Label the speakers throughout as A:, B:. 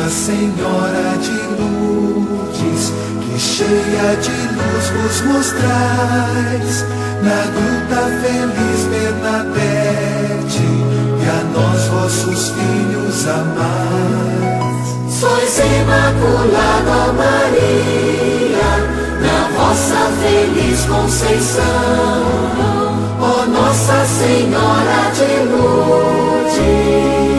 A: Nossa Senhora de Lourdes, que cheia de luz vos mostrais, na gruta feliz Bernadette, e a nós vossos filhos amais.
B: Sois Imaculada Maria, na vossa feliz conceição, ó Nossa Senhora de Lourdes.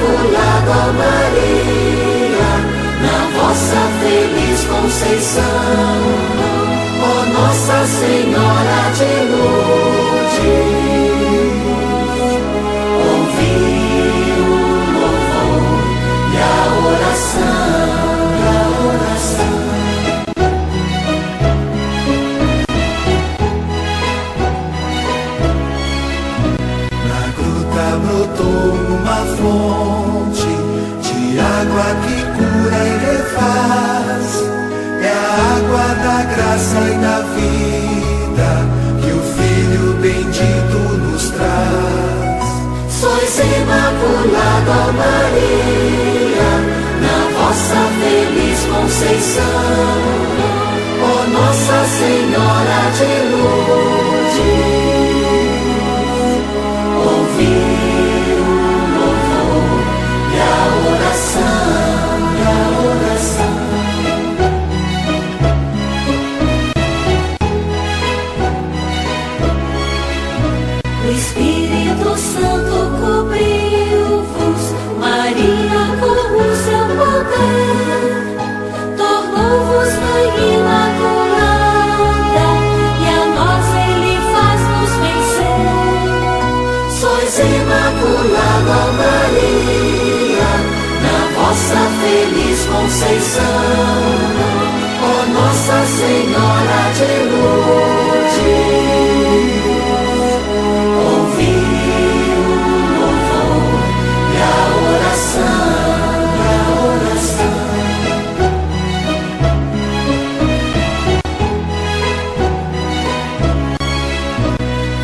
B: Imaculada Maria, na vossa feliz conceição, ó Nossa Senhora de Lourdes.
A: Graça e da vida que o Filho bendito nos traz.
B: Sois Imaculada Maria, na vossa feliz conceição, ó Nossa Senhora de Lourdes. Conceição, ó Nossa Senhora de Lourdes,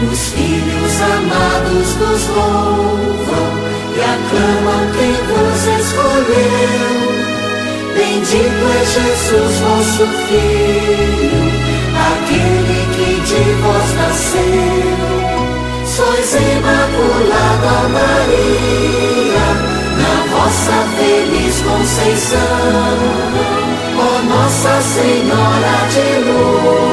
B: Os filhos amados nos louvam e aclamam quem vos escolheu. Bendito é Jesus, vosso Filho, aquele que de vós nasceu. Sois Imaculada Maria, na vossa feliz conceição, ó Nossa Senhora de Luz.